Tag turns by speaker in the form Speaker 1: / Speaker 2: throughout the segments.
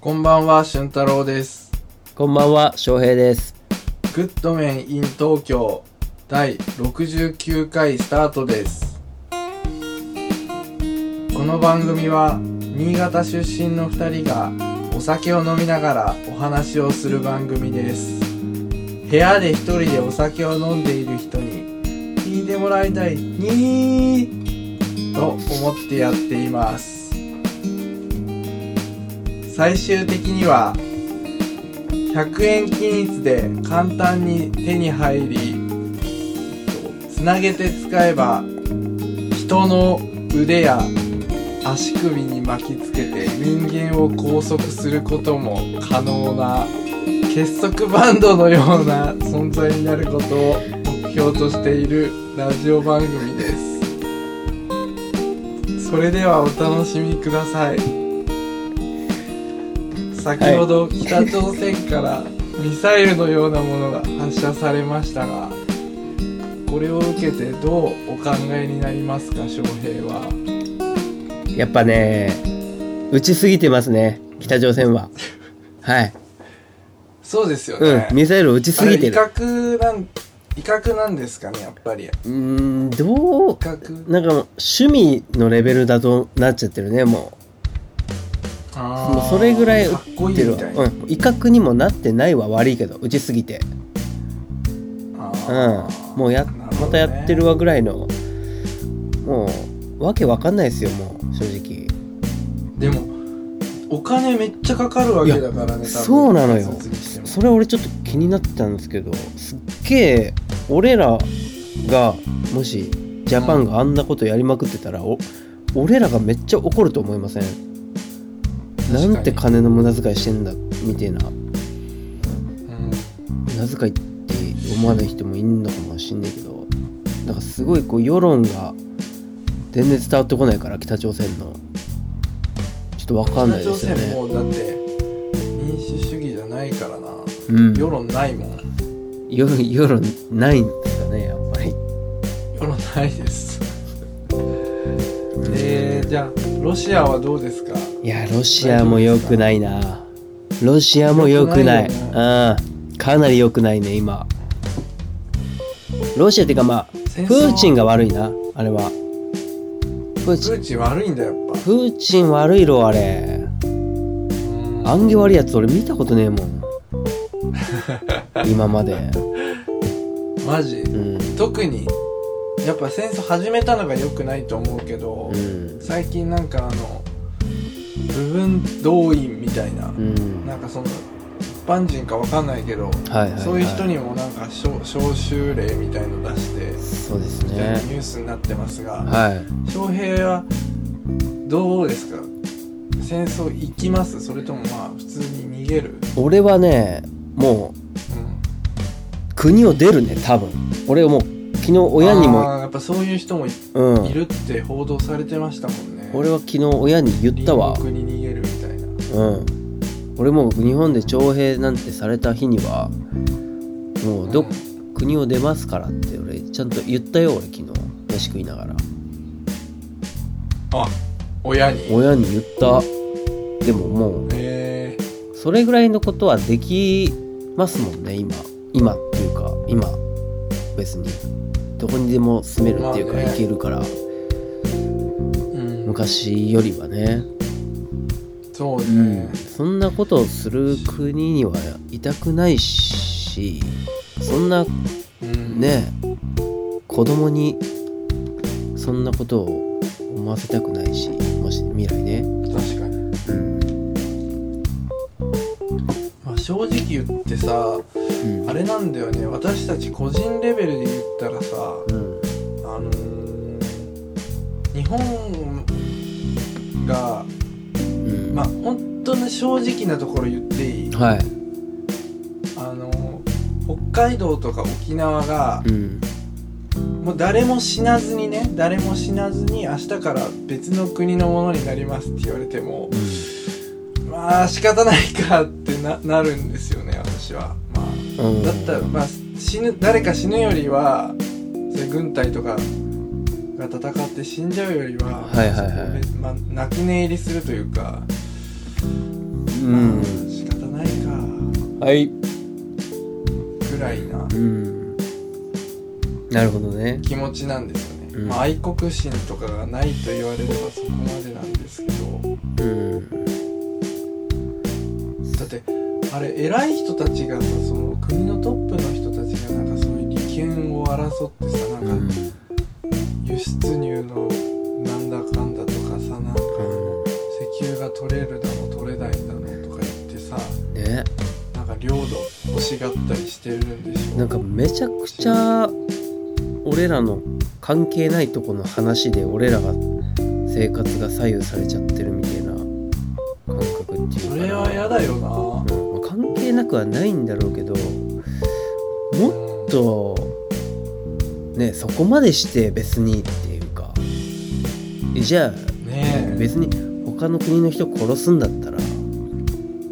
Speaker 1: こんばんは、俊太郎です。
Speaker 2: こんばんは、翔平です。
Speaker 1: グッドメン in 東京第69回スタートです。この番組は新潟出身の2人がお酒を飲みながらお話をする番組です。部屋で一人でお酒を飲んでいる人に聞いてもらいたいにーと思ってやっています。最終的には100円均一で簡単に手に入りつなげて使えば人の腕や足首に巻きつけて人間を拘束することも可能な結束バンドのような存在になることを目標としているラジオ番組です。それではお楽しみください。先ほど北朝鮮からミサイルのようなものが発射されましたがこれを受けてどうお考えになりますか翔平は？
Speaker 2: やっぱね、打ちすぎてますね、北朝鮮は。はい。
Speaker 1: そうですよ
Speaker 2: うん
Speaker 1: ね、、
Speaker 2: ミサイル打ちすぎてる。
Speaker 1: 威嚇なん威嚇なんですかねやっぱり威
Speaker 2: うーん、どう、
Speaker 1: 嚇？
Speaker 2: なんか趣味のレベルだとなっちゃってるね、もう。もうそれぐらい打
Speaker 1: かっ
Speaker 2: てるわ。うん、威嚇にもなってないは悪いけど、打ちすぎて。
Speaker 1: あ
Speaker 2: うん。
Speaker 1: ー。
Speaker 2: もうや、
Speaker 1: ね
Speaker 2: またやってるわぐらいの、もう、わけわかんないですよ、もう、正直。
Speaker 1: でもお金めっちゃかかるわけだからね
Speaker 2: そうなのよ。それ俺ちょっと気になってたんですけどすっげえ俺らがもしジャパンがあんなことやりまくってたら、お俺らがめっちゃ怒ると思いません？なんて金の無駄遣いしてんだみたいな。
Speaker 1: うん。
Speaker 2: 無駄遣いって思わない人もいんのかもしんないけどなんかすごいこう世論が全然伝わってこないから北朝鮮の。ちょっとわかんないですよ
Speaker 1: 北朝鮮
Speaker 2: ね
Speaker 1: もうだって民主主義じゃないからな、
Speaker 2: うん。
Speaker 1: 世論ないもん。
Speaker 2: 世世論ないんですかねやっぱり。
Speaker 1: 世論ないです。えー、じゃあロシアはどうですか？
Speaker 2: いや、ロシアも良くないな。ロシアも良くない。
Speaker 1: 良くない
Speaker 2: うん。かなり良くないね、今。ロシアっていうかまあ、プーチンが悪いな、あれは。プーチン、
Speaker 1: 悪いんだやっぱ
Speaker 2: プーチン悪いろ、あれ。
Speaker 1: うん
Speaker 2: 悪いやつ俺見たことねえもん。今まで。
Speaker 1: マジ、
Speaker 2: うん。
Speaker 1: 特にやっぱ戦争始めたのが良くないと思うけど、
Speaker 2: うん。
Speaker 1: 最近なんかあの部分動員みたいな、
Speaker 2: うん。
Speaker 1: なんかその一般人かわかんないけど、
Speaker 2: はいはいはい
Speaker 1: そういう人にもなんか招招集令みたいの出して
Speaker 2: そうですね。
Speaker 1: ニュースになってますが、
Speaker 2: はい。
Speaker 1: 翔平はどうですか？戦争行きます？それともまあ普通に逃げる、
Speaker 2: 俺はね、もう、
Speaker 1: うん、
Speaker 2: 国を出るね、多分。俺はもう、昨日親にも、
Speaker 1: やっぱそういう人もい,、
Speaker 2: うん。
Speaker 1: るって報道されてましたもんね
Speaker 2: 俺は昨日親に言ったわ。
Speaker 1: 隣国に逃げるみたいな
Speaker 2: うん。俺も日本で徴兵なんてされた日には、もうど、
Speaker 1: うん
Speaker 2: 国を出ますからって俺ちゃんと言ったよ俺昨日。飯食いながら。
Speaker 1: あ親に？
Speaker 2: 親に言った。でももう
Speaker 1: え。
Speaker 2: それぐらいのことはできますもんね今。今っていうか今。別に。どこにでも住めるっていうか、行けるから昔よりはね。
Speaker 1: そう
Speaker 2: う
Speaker 1: ね。
Speaker 2: ん、そんなことをする国にはいたくないしそんな
Speaker 1: うん。
Speaker 2: ね子供にそんなことを思わせたくないしもし未来ね。
Speaker 1: 確かに、
Speaker 2: うん。
Speaker 1: まあ、正直言ってさ
Speaker 2: うん。
Speaker 1: あれなんだよね。私たち個人レベルで言ったらさ
Speaker 2: うん。
Speaker 1: あのー日本が
Speaker 2: うん。
Speaker 1: まあ本当に正直なところ言っていい？
Speaker 2: はい。
Speaker 1: あのー北海道とか沖縄が
Speaker 2: うん。
Speaker 1: もう誰も死なずにね誰も死なずに明日から別の国のものになりますって言われてもまあ仕方ないかってななるんですよね私は。まあ
Speaker 2: うん。
Speaker 1: だったらまあ死ぬ誰か死ぬよりはそういう軍隊とかが戦って死んじゃうよりは、
Speaker 2: はいはいはい。
Speaker 1: そこでまあ、泣き寝入りするというか、
Speaker 2: うん。はい。
Speaker 1: ぐらいな
Speaker 2: うん。なるほどね。
Speaker 1: 気持ちなんですよね、
Speaker 2: うん。
Speaker 1: まあ、愛国心とかがないと言われればそこまでなんですけど。
Speaker 2: うん。
Speaker 1: だってあれ偉い人たちがさその国のトップの人たちがなんかそういう利権を争ってさなんか
Speaker 2: うん
Speaker 1: 輸出入のなんだかんだとかさなんか石油が取れるだの取れないだのとか言ってさ
Speaker 2: ね
Speaker 1: なんか領土欲しがったりしてるんでしょ？
Speaker 2: なんかめちゃくちゃ俺らの関係ないとこの話で俺らが生活が左右されちゃってるみたいな感覚っていうかな。
Speaker 1: それは嫌だよな。
Speaker 2: うんまあ関係なくはないんだろうけどもっとねそこまでして別にっていうか。えじゃあ
Speaker 1: ねえ。
Speaker 2: 別に他の国の人殺すんだったら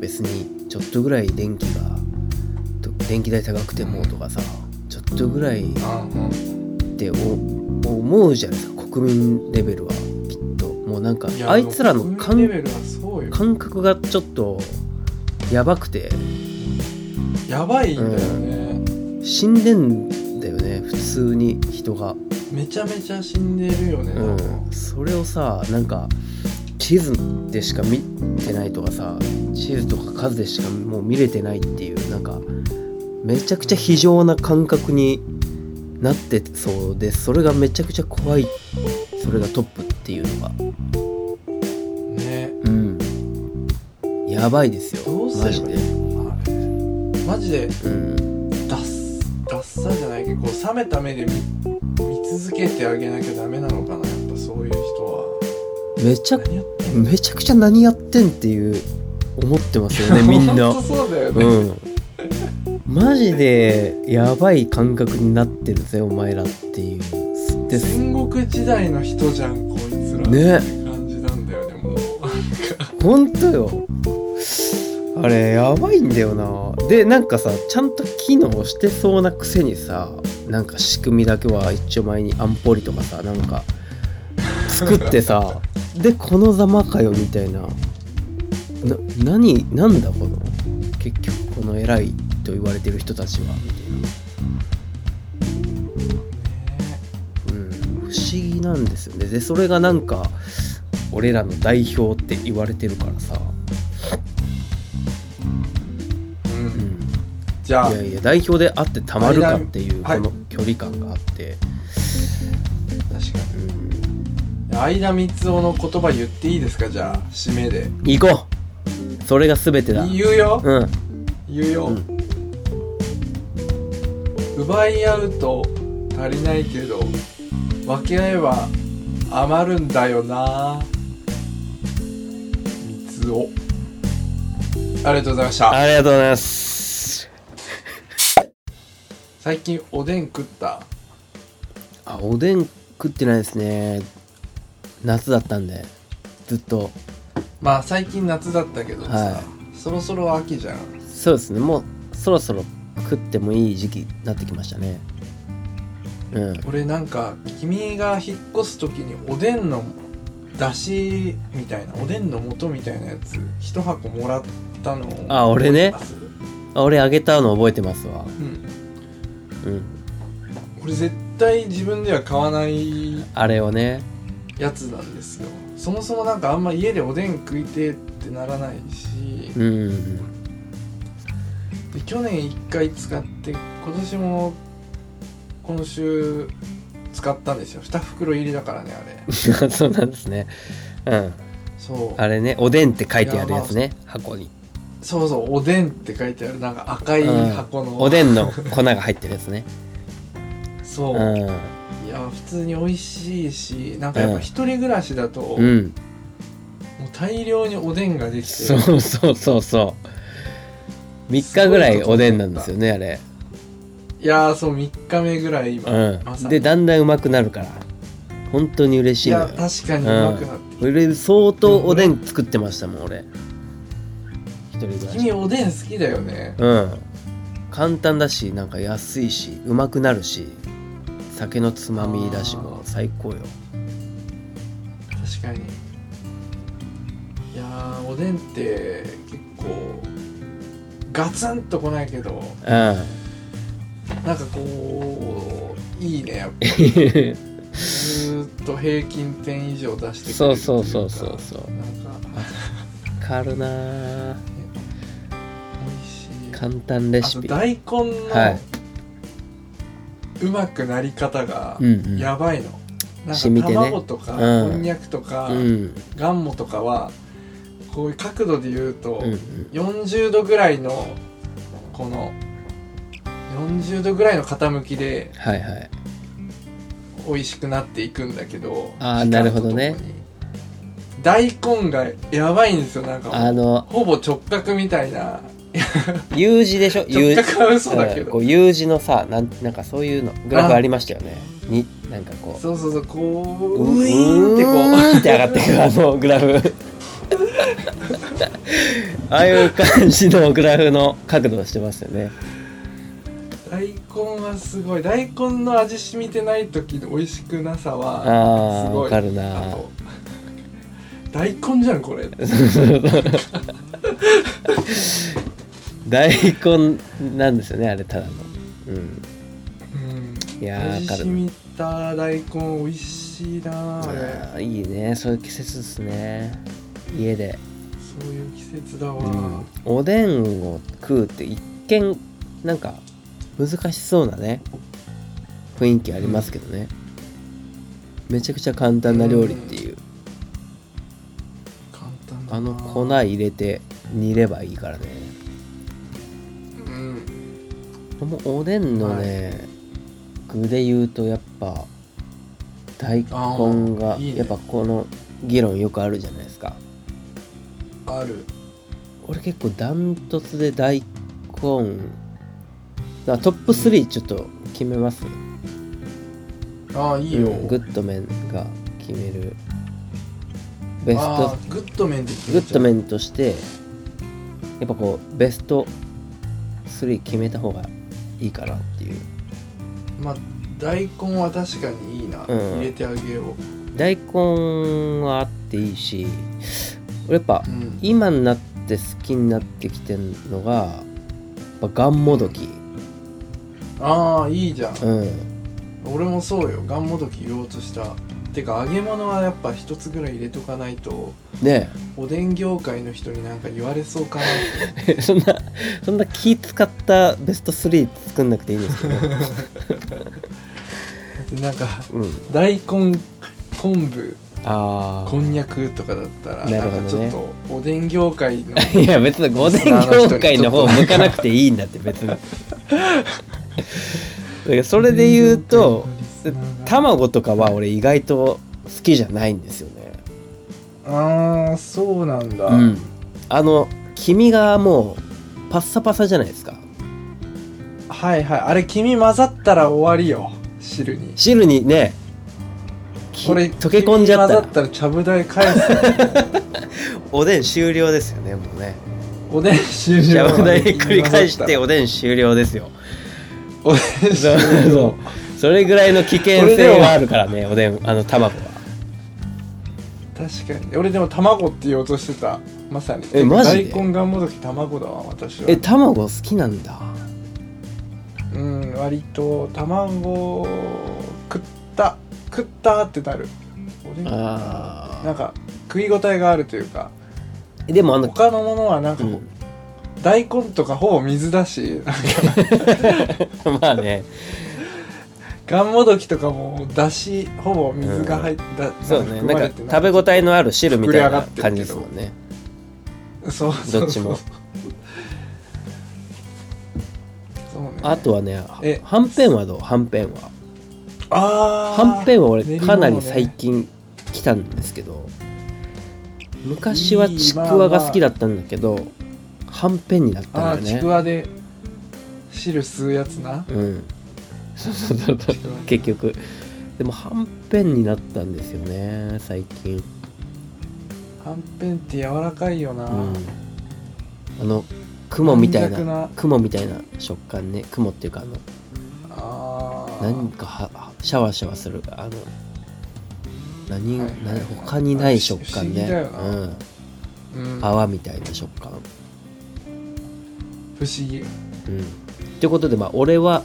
Speaker 2: 別にちょっとぐらい電気がと電気代高くてもとかさちょっとぐらいっ
Speaker 1: うん。
Speaker 2: てお思うじゃないですか。国民レベルはきっと。もうなんかあいつらの感覚がちょっとやばくて。
Speaker 1: やばいんだよね、
Speaker 2: 死んでんだよね普通に人が。
Speaker 1: めちゃめちゃ死んでるよね、
Speaker 2: うん、それをさなんか地図でしか見てないとかさ地図とか数でしかもう見れてないっていうなんかめちゃくちゃ非常な感覚になってそうでそれがめちゃくちゃ怖いそれがトップっていうのが。
Speaker 1: ね。
Speaker 2: うん。やばいですよ。
Speaker 1: どうす
Speaker 2: マジで
Speaker 1: ればいいのあれ。マジで。
Speaker 2: うん。
Speaker 1: 脱脱サじゃないけどこう冷めた目で見見続けてあげなきゃダメなのかなやっぱそういう人は。
Speaker 2: めちゃめちゃくちゃ何やってんっていう思ってますよね みんな。
Speaker 1: そうだよね、
Speaker 2: うん。マジでやばい感覚になってるぜお前らっていう。
Speaker 1: 戦国時代の人じゃんこいつら
Speaker 2: ね
Speaker 1: って感じなんだよねもう。
Speaker 2: ほんとよあれやばいんだよな。でなんかさちゃんと機能してそうなくせにさなんか仕組みだけは一丁前に安保理とかさなんか作ってさでこのざまかよみたいな。な何なんだこの結局この偉いと言われてる人たちはみたいな。うん、不思議なんですよね。でそれがなんか俺らの代表って言われてるからさ、
Speaker 1: じゃあ
Speaker 2: いやいや代表であってたまるかっていうこ
Speaker 1: はい。
Speaker 2: の距離感があって、
Speaker 1: 確か
Speaker 2: うん、
Speaker 1: に。相田光雄の言葉言っていいですか？じゃあ締めで。
Speaker 2: 行こう。それが全てだ。
Speaker 1: 言うよ。
Speaker 2: うん。
Speaker 1: 言うよ、
Speaker 2: うん。
Speaker 1: 奪い合うと足りないけど分け合えば余るんだよな。三つおありがとうございました。
Speaker 2: ありがとうございます
Speaker 1: 最近おでん食った？
Speaker 2: あおでん食ってないですね。夏だったんでずっと。
Speaker 1: まあ最近夏だったけどさ、
Speaker 2: は
Speaker 1: そろそろ秋じゃん。
Speaker 2: そうですね。もうそろそろ食ってもいい時期になってきましたね。うん。
Speaker 1: 俺なんか君が引っ越す時におでんのだしみたいなおでんの素みたいなやつ一箱もらったのを
Speaker 2: あ俺ね
Speaker 1: 覚えてます？
Speaker 2: あ俺あげたの覚えてますわ。
Speaker 1: うん
Speaker 2: うん。
Speaker 1: これ絶対自分では買わない
Speaker 2: あれをね。
Speaker 1: やつなんですよ。そもそもなんかあんま家でおでん食いてえってならないし。
Speaker 2: うん。
Speaker 1: で去年1回使って今年も今週使ったんですよ。2袋入りだからねあれ。
Speaker 2: そうなんですね。うん。
Speaker 1: そう。
Speaker 2: あれねおでんって書いてあるやつね。箱に
Speaker 1: そうそうおでんって書いてある。なんか赤い箱の、
Speaker 2: おでんの粉が入ってるやつね。
Speaker 1: そう、
Speaker 2: うん。
Speaker 1: いや普通に美味しいしなんかやっぱ一人暮らしだと、もう
Speaker 2: うん
Speaker 1: 大量におでんができて。
Speaker 2: そうそうそうそう。3日ぐらいおでんなんですよねあれ。
Speaker 1: いやーそう3日目ぐらい今、
Speaker 2: うん。でだんだんうまくなるから。本当に嬉し
Speaker 1: いや
Speaker 2: いのよ
Speaker 1: 確かにうまくなってきた、
Speaker 2: 俺相当おでん作ってましたもん俺一人暮らし。
Speaker 1: 君おでん好きだよね。
Speaker 2: うん。簡単だしなんか安いしうまくなるし酒のつまみだしもう最高よ。
Speaker 1: 確かに。いやーおでんって結構ガツンと来ないけど
Speaker 2: うん
Speaker 1: なんかこういいねやっぱ。ずーっと平均点以上出してくれる
Speaker 2: そうそうそうそうそう。
Speaker 1: なんか。
Speaker 2: わかるなぁ
Speaker 1: 美味しい
Speaker 2: 簡単レシピ。
Speaker 1: あと大根の、
Speaker 2: はい。う
Speaker 1: まくなり方がやばいの、なんか卵とか、
Speaker 2: うん。
Speaker 1: こんにゃくとか、
Speaker 2: うん。
Speaker 1: ガンモとかはこういう角度で言うと、
Speaker 2: うんうん。
Speaker 1: 40度ぐらいのこの40度ぐらいの傾きで
Speaker 2: はいはい。
Speaker 1: 美味しくなっていくんだけど
Speaker 2: あー
Speaker 1: 時間と
Speaker 2: なるほどね。
Speaker 1: 大根がやばいんですよなんか
Speaker 2: あの
Speaker 1: ほぼ直角みたいな
Speaker 2: U 字でしょ？U
Speaker 1: 直角は嘘だけど。
Speaker 2: うん。こう U 字のさなんなんかそういうのグラフありましたよね。になんかこう。
Speaker 1: そうそうそうこう
Speaker 2: う
Speaker 1: ウイーンってこ
Speaker 2: う。って上がっていくあのグラフ。ああいう感じのグラフの角度をしてますよね。
Speaker 1: う大根はすごい。大根の味染みてない時の美味しくなさはすごい。
Speaker 2: ああわかるな。
Speaker 1: 大根じゃんこれ
Speaker 2: 大根なんですよねあれただの。うん。
Speaker 1: うん。
Speaker 2: いやーわ
Speaker 1: 味
Speaker 2: かる
Speaker 1: 染みた大根美味しいなあ
Speaker 2: いいね。そういう季節ですね。家で、
Speaker 1: そういう季節だわ、
Speaker 2: うん、おでんを食うって一見なんか難しそうなね。雰囲気ありますけどね、めちゃくちゃ簡単な料理っていう、
Speaker 1: 簡単だな。
Speaker 2: あの粉入れて煮ればいいからね。
Speaker 1: うん
Speaker 2: おでんのね、具で言うとやっぱ大根
Speaker 1: あ
Speaker 2: が
Speaker 1: ーいいね。
Speaker 2: やっぱこの議論よくあるじゃないですか。
Speaker 1: ある。
Speaker 2: 俺結構ダントツで大根だトップ3ちょっと決めます、
Speaker 1: ああいいよ、
Speaker 2: うんグッドメンが決める。ベス
Speaker 1: あ
Speaker 2: ト
Speaker 1: ーグッドメンで決
Speaker 2: グ
Speaker 1: めちゃう。
Speaker 2: ッドメンとしてやっぱこうベスト3決めた方がいいかなっていう。
Speaker 1: まあ大根は確かにいいな、
Speaker 2: うん。
Speaker 1: 入れてあげよ
Speaker 2: 大根はあっていいし俺やっぱ
Speaker 1: う、うん、
Speaker 2: 今になって好きになってきてんのがやっぱがんもどき
Speaker 1: ああいいじゃん。
Speaker 2: うん。
Speaker 1: 俺もそうよ。がんもどき言おうとしたてか揚げ物はやっぱ一つぐらい入れとかないと
Speaker 2: ね
Speaker 1: おでん業界の人になんか言われそうかなって。
Speaker 2: え そんなそんな気使ったベスト3作んなくていいんですけど。
Speaker 1: で なんか
Speaker 2: うん。
Speaker 1: 大根昆布
Speaker 2: あ
Speaker 1: こんにゃくとかだったら
Speaker 2: なるほどね。
Speaker 1: んかちょっとおでん業界の
Speaker 2: あ いや別に御殿業界の方向かなくていいんだって別に。だからそれで言うと卵とかは俺意外と好きじゃないんですよね。
Speaker 1: ああそうなんだ、
Speaker 2: うん。あの黄身がもうパッサパサじゃないですか。
Speaker 1: はいはい。あれ黄身混ざったら終わりよ。汁に。
Speaker 2: 汁にねき
Speaker 1: これ
Speaker 2: 溶け込んじゃったら。
Speaker 1: 混ざったらちゃぶ台返す。
Speaker 2: おでん終了ですよねもうね。
Speaker 1: おでん終
Speaker 2: しゃ
Speaker 1: 了
Speaker 2: ぶ台ひっくり返しておでん終了ですよそ そう。それぐらいの危険性があるからねおでんあの卵は。
Speaker 1: 確かに。俺でも卵って言おうとしてた。まさに。
Speaker 2: えマジで？
Speaker 1: 大根がんもどき卵だわ私は。
Speaker 2: え卵好きなんだ。
Speaker 1: うん割と卵食った食ったってなる。おでん。
Speaker 2: あ
Speaker 1: なんか食い応えがあるというか。
Speaker 2: ーでもあの、
Speaker 1: 他のものはなんか、
Speaker 2: うん
Speaker 1: 大根とかほぼ水だし。なんか
Speaker 2: まあね。
Speaker 1: がんもどきとかもだしほぼ水が入った、
Speaker 2: そうね。なんか食べ応えのある汁みたいな感じですもんね。
Speaker 1: そうそう
Speaker 2: どっちも。
Speaker 1: そうね。
Speaker 2: あとはね
Speaker 1: え
Speaker 2: はんぺんはどう？はんぺんは。
Speaker 1: あー。
Speaker 2: はんぺんは俺かなり
Speaker 1: ね
Speaker 2: 最近来たんですけど。昔はちくわが好きだったんだけどはんぺんになったんだよね。
Speaker 1: くわで汁吸うやつな。
Speaker 2: うん。そうそうそうそう。結局。でもはんぺんになったんですよね最近。
Speaker 1: はんぺんって柔らかいよな、
Speaker 2: うん。あの雲みたい
Speaker 1: な
Speaker 2: な。雲みたいな食感ね。雲っていうかあの
Speaker 1: あー。
Speaker 2: 何かはシャワシャワするあの何、
Speaker 1: はいはい
Speaker 2: な他にない食感ね。うん、
Speaker 1: うん。
Speaker 2: 泡みたいな食感
Speaker 1: 不思議。
Speaker 2: うん。ってことでまあ俺は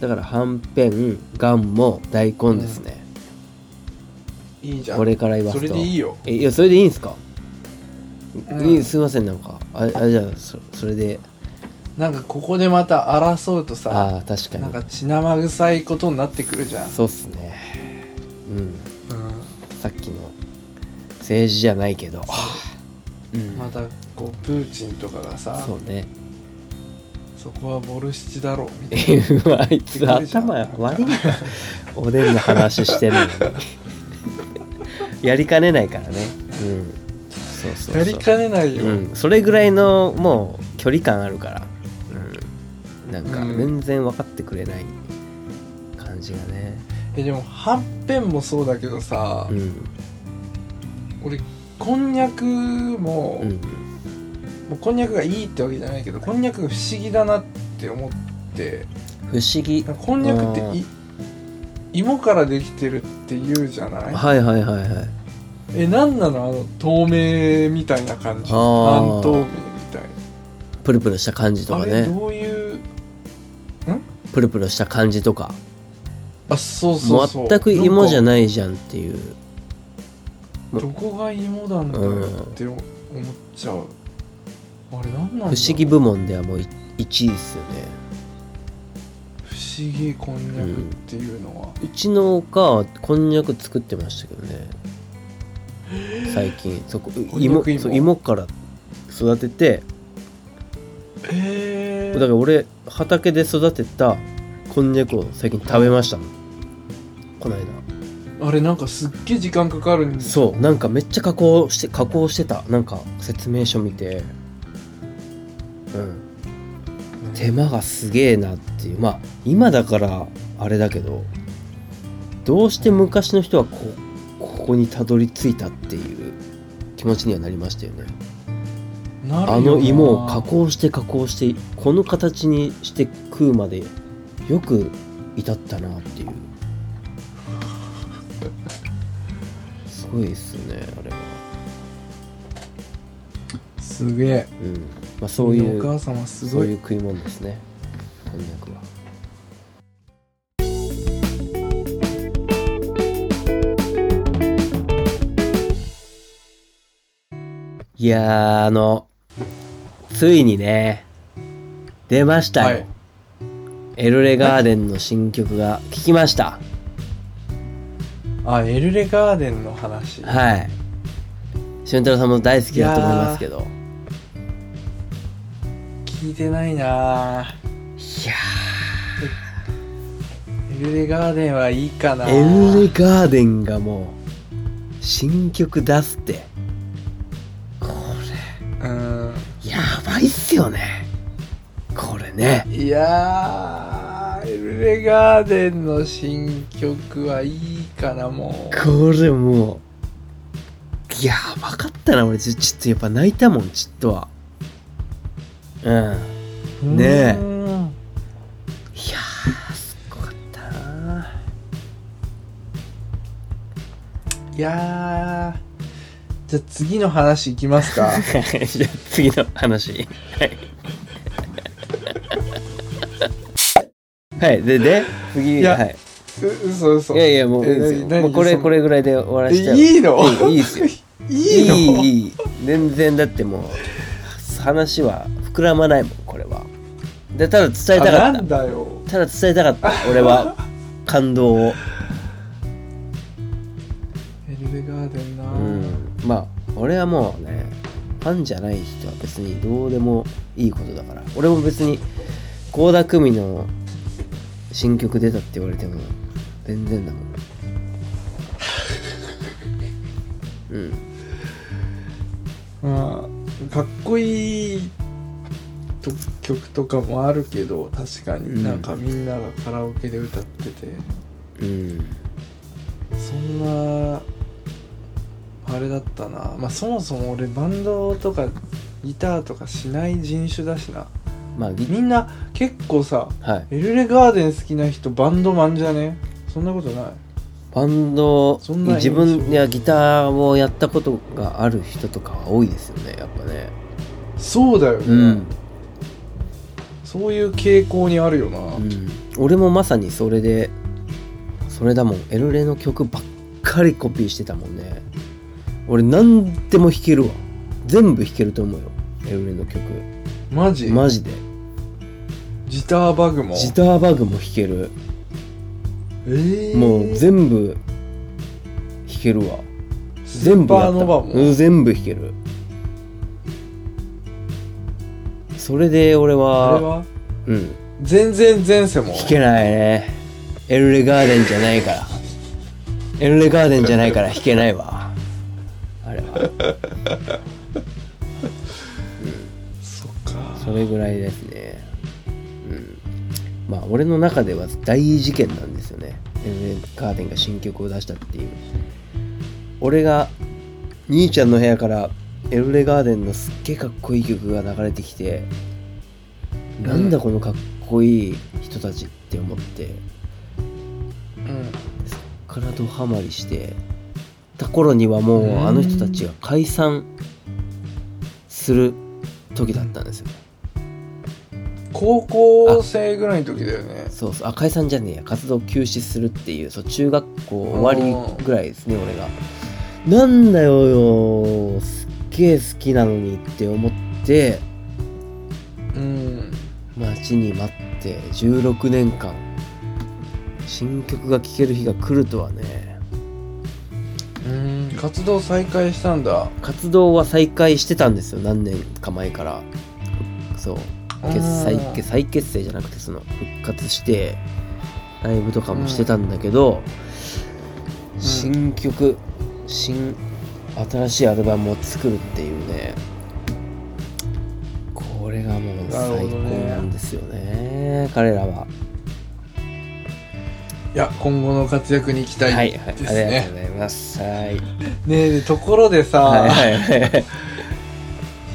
Speaker 2: だからはんぺんがんも大根ですね、
Speaker 1: いいじゃん。
Speaker 2: これから言わす
Speaker 1: そ
Speaker 2: と
Speaker 1: れでいいよ。
Speaker 2: えいやそれでいいんすか、
Speaker 1: うん。
Speaker 2: いいすいませんなんか。ああじゃあそそれで。
Speaker 1: なんかここでまた争うとさ
Speaker 2: ああ確かに。
Speaker 1: なんか血生臭いことになってくるじゃん、
Speaker 2: そうっすね。うん。
Speaker 1: うん、
Speaker 2: さっきの政治じゃないけど。う。ん
Speaker 1: またこうプーチンとかがさ
Speaker 2: そうね。
Speaker 1: そこはボルシチだろうみたい
Speaker 2: えうわあい。つ頭悪い。おでんの話してるのに。やりかねないからね。うん。そうそう。
Speaker 1: やりかねないよ、
Speaker 2: うん、それぐらいのもう距離感あるから、うん、なんか
Speaker 1: うん。
Speaker 2: 全然分かってくれない感じがね。
Speaker 1: えでもはんぺんもそうだけどさ、
Speaker 2: うん。
Speaker 1: 俺こんにゃくも,、
Speaker 2: うん
Speaker 1: もうこんにゃくがいいってわけじゃないけどこんにゃくが不思議だなって思って。
Speaker 2: 不思議。
Speaker 1: こんにゃくってい芋からできてるって言うじゃない、
Speaker 2: はいはいはいはい。
Speaker 1: えなんなの？あの透明みたいな感じ半透明みたい
Speaker 2: プルプルした感じとかね。
Speaker 1: れどういう？
Speaker 2: プルプルした感じとか。
Speaker 1: あそうそうそう。
Speaker 2: 全く芋じゃ
Speaker 1: い
Speaker 2: ないじゃんっていう
Speaker 1: どこが芋なんだろうって思っちゃう、あれなんなんだろう。
Speaker 2: 不思議部門ではもう1位ですよね。
Speaker 1: 不思議こんにゃくっていうのは、
Speaker 2: うちのおかはこんにゃく作ってましたけどね。最近。そこ
Speaker 1: 芋
Speaker 2: 芋。そう芋から育てて。
Speaker 1: え
Speaker 2: だから俺畑で育てたこんにゃくを最近食べました。もんこの間
Speaker 1: あれなんかすっげえ時間かかるんです
Speaker 2: そうなんかめっちゃ加工して加工してた。なんか説明書見て。うん。手間がすげえなっていう。まあ今だからあれだけどどうして昔の人はこここにたどり着いたっていう気持ちにはなりましたよね。
Speaker 1: なるよな。
Speaker 2: あの芋を加工して加工してこの形にして食うまでよく至ったなっていうごいですよねあれは。
Speaker 1: すげえ。
Speaker 2: うん。まあそうい
Speaker 1: お
Speaker 2: う
Speaker 1: 母様すごい。
Speaker 2: そういう食い物ですね。こんにゃくは。いやーあのついにね出ましたよ、
Speaker 1: はい。
Speaker 2: エルレガーデンの新曲が聞きました
Speaker 1: あエルレガーデンの話。
Speaker 2: はい。俊太郎さんも大好きだと思いますけど。
Speaker 1: 聞いてないない
Speaker 2: や
Speaker 1: エルレガーデンはいいかな
Speaker 2: エルレガーデンがもう新曲出すって。こ
Speaker 1: うん。
Speaker 2: れやばいっすよね。これね。
Speaker 1: いやーエルレガーデンの新曲はいいかなも
Speaker 2: これもうやばかったな俺ちょっとやっぱ泣いたもんちょっとは。うん。
Speaker 1: う
Speaker 2: ねえ。
Speaker 1: うん
Speaker 2: いやーすっごかったな。い
Speaker 1: やーじゃあ次の話いきますか。
Speaker 2: じゃあ次の話。はい。はい。でで次はい、
Speaker 1: う嘘嘘。
Speaker 2: いやいやもういいですよ。もうこれこれぐらいで終わらしちゃう。
Speaker 1: いいの？
Speaker 2: いいですよ。
Speaker 1: いいの？
Speaker 2: いいいい。全然だってもう話は膨らまないもんこれは。でただ伝えたか
Speaker 1: あなん
Speaker 2: った
Speaker 1: だよ。
Speaker 2: ただ伝えたかった。俺は感動を。
Speaker 1: エルレガーデンな、
Speaker 2: うん。まあ俺はもうねファンじゃない人は別にどうでもいいことだから。俺も別に倖田來未の新曲出たって言われても全然だもん。うん。
Speaker 1: まあかっこいいと曲とかもあるけど確か
Speaker 2: うん。
Speaker 1: になんかみんながカラオケで歌ってて、
Speaker 2: うん。
Speaker 1: そんなあれだったな。まあそもそも俺バンドとかギターとかしない人種だしな。
Speaker 2: まあギ
Speaker 1: みんな結構さ
Speaker 2: はい。
Speaker 1: エルレガーデン好きな人バンドマンじゃね？そんなことない。
Speaker 2: バンド自分やギターをやったことがある人とかは多いですよねやっぱね。
Speaker 1: そうだよね、
Speaker 2: うん。
Speaker 1: そういう傾向にあるよな、
Speaker 2: うん、俺もまさにそれでそれだもん。エルレの曲ばっかりコピーしてたもんね。俺何でも弾けるわ。全部弾けると思うよ。エルレの曲。
Speaker 1: マジ？
Speaker 2: マジで。
Speaker 1: ジターバグも？
Speaker 2: ジターバグも弾ける
Speaker 1: えー、
Speaker 2: もう全部弾けるわ。全部やった。全部弾ける。それで俺は
Speaker 1: は？
Speaker 2: うん。
Speaker 1: 全然前世も。
Speaker 2: 弾けないね。エルレガーデンじゃないから。エルレガーデンじゃないから弾けないわ。あれは。
Speaker 1: そっか。
Speaker 2: それぐらいですね。うん。まあ俺の中では大事件なんガーデンが新曲を出したっていう。俺が兄ちゃんの部屋からエルレガーデンのすっげえかっこいい曲が流れてきて、
Speaker 1: ん
Speaker 2: なんだこのかっこいい人たちって思って
Speaker 1: うん
Speaker 2: そっからドハマりしてた頃にはも
Speaker 1: う
Speaker 2: あの人たちが解散する時だったんですよ。
Speaker 1: 高校生ぐらいの時だよね。
Speaker 2: そうそう。あ解散じゃねえや。活動休止するっていう。そう中学校終わりぐらいですね俺が。なんだよよ。すっげえ好きなのにって思って。
Speaker 1: うん。
Speaker 2: 待ちに待って。16年間新曲が聴ける日が来るとはね。
Speaker 1: うん。活動再開したんだ。
Speaker 2: 活動は再開してたんですよ。何年か前から。そう結再
Speaker 1: あー。
Speaker 2: 再結成じゃなくてその復活してライブとかもしてたんだけど、新曲新新しいアルバムを作るっていうね。これがもう最高なんですよね彼らは。い
Speaker 1: や今後の活躍に期待
Speaker 2: はいはい。ありがとう
Speaker 1: ですね、
Speaker 2: ございます。はい。
Speaker 1: ねところでさ、
Speaker 2: はいはいはい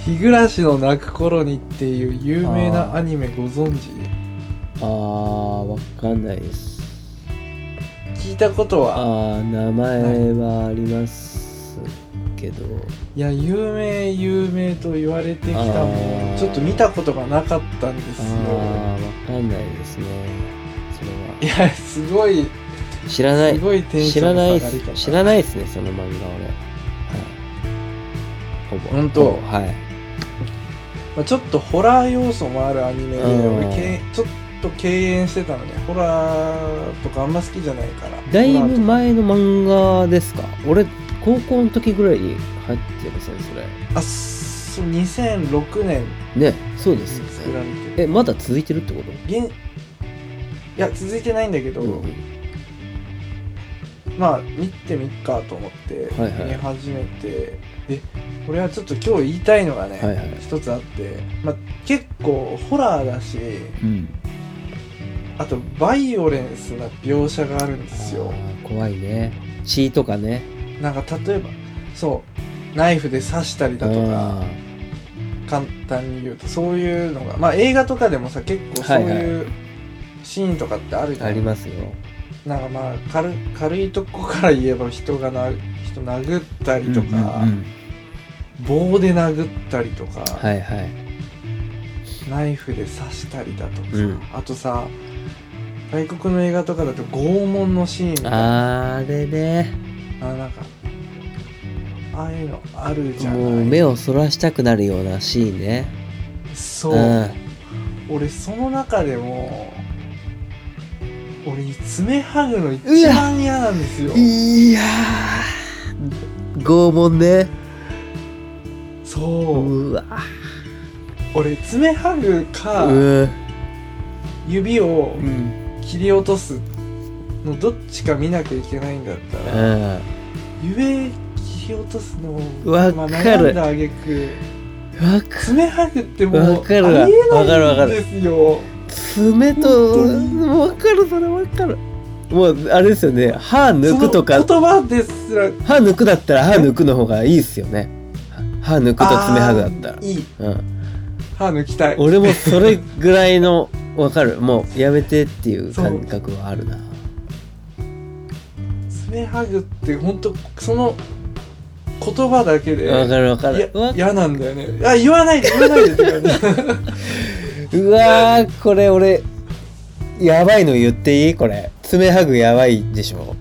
Speaker 1: 日暮らしの泣く頃にっていう有名なアニメご存知？
Speaker 2: あーわかんないです。
Speaker 1: 聞いたことは？
Speaker 2: ああ名前はありますけど。
Speaker 1: いや有名有名と言われてきたも
Speaker 2: あ
Speaker 1: ん
Speaker 2: ー。
Speaker 1: ちょっと見たことがなかったんですよ。
Speaker 2: ああわかんないですね。それは。い
Speaker 1: やすごい
Speaker 2: 知らない。
Speaker 1: すごいテンシ
Speaker 2: 知
Speaker 1: ョンが
Speaker 2: 知らないです。ねその漫画俺。はい。ほぼ。
Speaker 1: 本当？
Speaker 2: はい
Speaker 1: まあ、ちょっとホラー要素もあるアニメで
Speaker 2: うん。
Speaker 1: 俺けちょっと敬遠してたのね。ホラーとかあんま好きじゃないから。
Speaker 2: だいぶ前の漫画ですか？俺高校の時ぐらいに入ってませんそれ
Speaker 1: あそう2006年
Speaker 2: ねそうですね。えまだ続いてるってこと？
Speaker 1: 現いや続いてないんだけど、
Speaker 2: うんうん
Speaker 1: まあ見てみっかと思って
Speaker 2: はいはい。
Speaker 1: 見始めて、で俺はちょっと今日言いたいのがね、
Speaker 2: はいはい。
Speaker 1: 一つあって、まあ、結構ホラーだし
Speaker 2: うん。
Speaker 1: あとバイオレンスな描写があるんですよ。
Speaker 2: あー怖いね。血とかね。
Speaker 1: なんか例えばそうナイフで刺したりだとか
Speaker 2: あ
Speaker 1: 簡単に言うとそういうのがまあ映画とかでもさ結構そう
Speaker 2: はい
Speaker 1: い。うシーンとかってあるじゃん、
Speaker 2: ーありますよ
Speaker 1: なんかまあ軽軽いとこから言えば人がな人殴ったりとか、
Speaker 2: うんうんうん
Speaker 1: 棒で殴ったりとか、
Speaker 2: はいはい。
Speaker 1: ナイフで刺したりだとかさ、
Speaker 2: うん。
Speaker 1: あとさ外国の映画とかだと拷問のシーンみたいな
Speaker 2: あれね。
Speaker 1: あなんかああいうのあるじゃない。
Speaker 2: もう目をそらしたくなるようなシーンね。
Speaker 1: そう、
Speaker 2: ん。
Speaker 1: 俺その中でも俺爪剥ぐの一番嫌なんですよ。
Speaker 2: いやー拷問ね。
Speaker 1: そう。
Speaker 2: うわ。
Speaker 1: 俺爪剥ぐか
Speaker 2: うん。
Speaker 1: 指を
Speaker 2: うん。
Speaker 1: 切り落とすのどっちか見なきゃいけないんだったら
Speaker 2: うん。
Speaker 1: 指切り落とすのを
Speaker 2: わかる。
Speaker 1: まあ、悩んだあげく爪剥ぐってもうありえ
Speaker 2: わかるわ。かる
Speaker 1: ないんですよ
Speaker 2: 爪と
Speaker 1: 本当
Speaker 2: わかるそれわかる。もうあれですよね。歯抜くとか。
Speaker 1: その言葉ですら。
Speaker 2: 歯抜くだったら歯抜くの方がいいっすよね。歯抜くと爪剥ぐだったら。
Speaker 1: いい。
Speaker 2: うん。
Speaker 1: 歯抜きたい。
Speaker 2: 俺もそれぐらいのわかる。もうやめてっていう感覚はあるな。
Speaker 1: 爪剥ぐって本当その言葉だけで。
Speaker 2: わかるわかる。わ
Speaker 1: 嫌なんだよね。あ言わないで言わないでって感じ
Speaker 2: うわーこれ俺やばいの言っていい？これ。爪ハグやばいでしょ？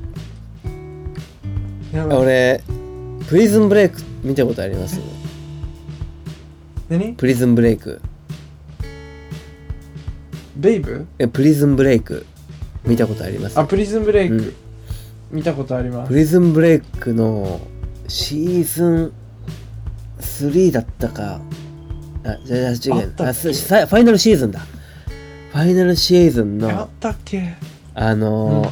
Speaker 1: やばい。
Speaker 2: 俺プリズンブレイク見たことあります？
Speaker 1: 何？
Speaker 2: プリズンブレイク。
Speaker 1: ベイブ？
Speaker 2: えプリズンブレイク。見たことあります？
Speaker 1: あプリズンブレイク、
Speaker 2: うん。
Speaker 1: 見たことあります。
Speaker 2: プリズンブレイクのシーズン3だったかあじゃあ違う。
Speaker 1: あ
Speaker 2: ファイナルシーズンだ。ファイナルシーズンの
Speaker 1: あったっけ？
Speaker 2: あの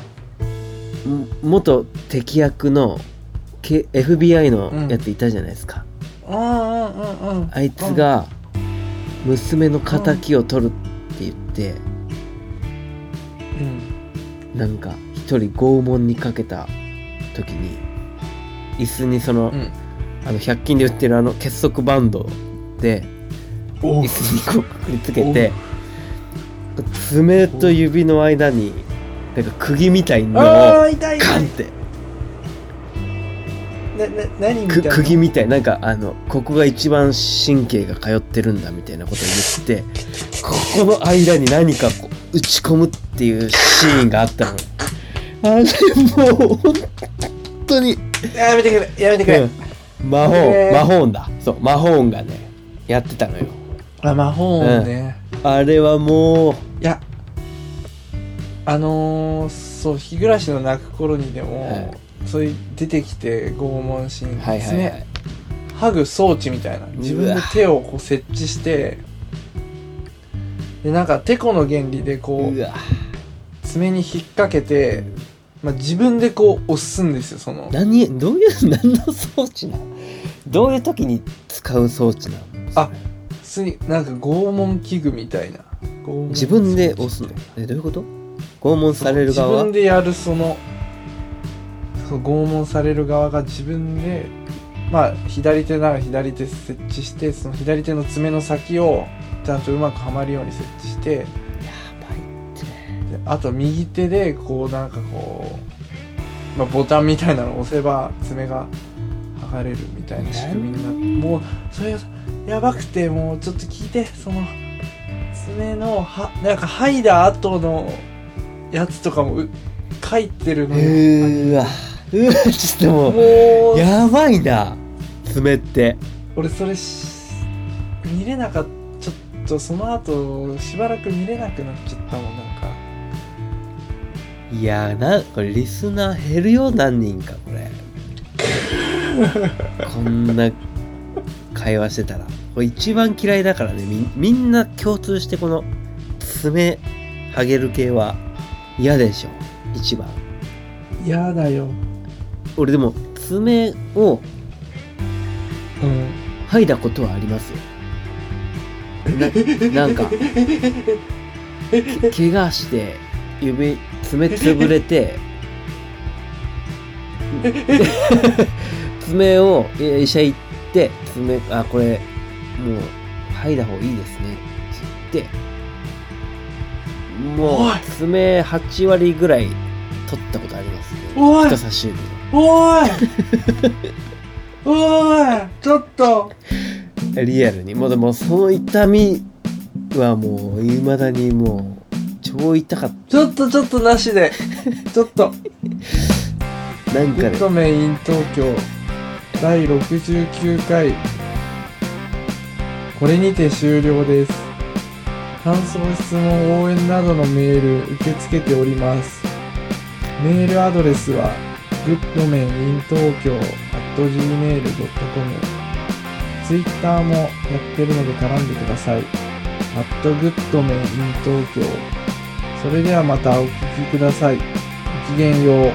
Speaker 2: ーん。元敵役の、K、FBI のやついたじゃないですか、
Speaker 1: うんうんうんうん。
Speaker 2: あいつが娘の敵を取るって言って、
Speaker 1: うん。
Speaker 2: なんか一人拷問にかけた時に椅子にその、
Speaker 1: うん。
Speaker 2: あの100均で売ってるあの結束バンドで
Speaker 1: お
Speaker 2: 椅子にこうくくりつけて爪と指の間になんか釘みたいのを
Speaker 1: ああ痛い
Speaker 2: カンって。
Speaker 1: なな何みたい
Speaker 2: く
Speaker 1: な
Speaker 2: 釘みたい。なんかあのここが一番神経が通ってるんだみたいなことを言ってここの間に何かこう打ち込むっていうシーンがあったの。あれもう本当に、
Speaker 1: やめてくれやめてくれ、
Speaker 2: うん。魔法
Speaker 1: えー
Speaker 2: 魔法音だ。そう魔法音がねやってたのよ
Speaker 1: あ魔法音ね、
Speaker 2: あれはもう。
Speaker 1: いやあのー、そう日暮らしの泣く頃にでも、
Speaker 2: はい。
Speaker 1: そういう出てきて拷問シーン、
Speaker 2: はいはいはい。
Speaker 1: 爪ハグ装置みたいな。自分で手をこう設置してでなんかテコの原理でこう爪に引っ掛けて、まあ、自分でこう押すんですよその。
Speaker 2: 何どういう何の装置なの？どういう時に使う装置なの？
Speaker 1: あ普通になんか拷問器具みたいな。拷問
Speaker 2: 自分で押すの？えどういうこと？拷問される側？
Speaker 1: 自
Speaker 2: は
Speaker 1: 分でやるそのその拷問される側が自分でまあ左手なら左手設置してその左手の爪の先をちゃんとうまくはまるように設置して
Speaker 2: やばいって。
Speaker 1: であと右手でこうなんかこう、まあ、ボタンみたいなのを押せば爪が剥がれるみたいな仕組みになってもうそれがやばくてもうちょっと聞いてその爪のはなんか剥いだ後のやつとかもう書いてるのよ。
Speaker 2: うーわ。うわちょっともう
Speaker 1: もう。
Speaker 2: やばいな。爪って。
Speaker 1: 俺それし見れなかった。ちょっとその後しばらく見れなくなっちゃったもんなんか。
Speaker 2: いやーなこれリスナー減るよ何人かこれ。こんな会話してたらこれ一番嫌いだからね。みみんな共通してこの爪ハゲる系は嫌でしょ。一番。
Speaker 1: 嫌だよ。
Speaker 2: 俺でも爪を
Speaker 1: うん。
Speaker 2: 剥いだことはありますよ。な なんかけ怪我して指爪潰れてで 爪を医者行って爪あこれもう剥いだ方がいいですね。って言ってもう爪8割ぐらい取ったことありますね
Speaker 1: おい。
Speaker 2: 人差し指の
Speaker 1: おい。おい。ちょっと。
Speaker 2: リアルに。もうでもその痛みはもういまだにもう超痛かっ
Speaker 1: ちょっとちょっとなしで。ちょっと。
Speaker 2: た なんかね
Speaker 1: グッドメイン東京第69回これにて終了です感想質問応援などのメール受け付けておりますメールアドレスは goodmaninTokyo.gmail.com ツイッターもやってるので絡んでください。アットグッドメイン東京。それではまたお聞きください。ごきげんよう。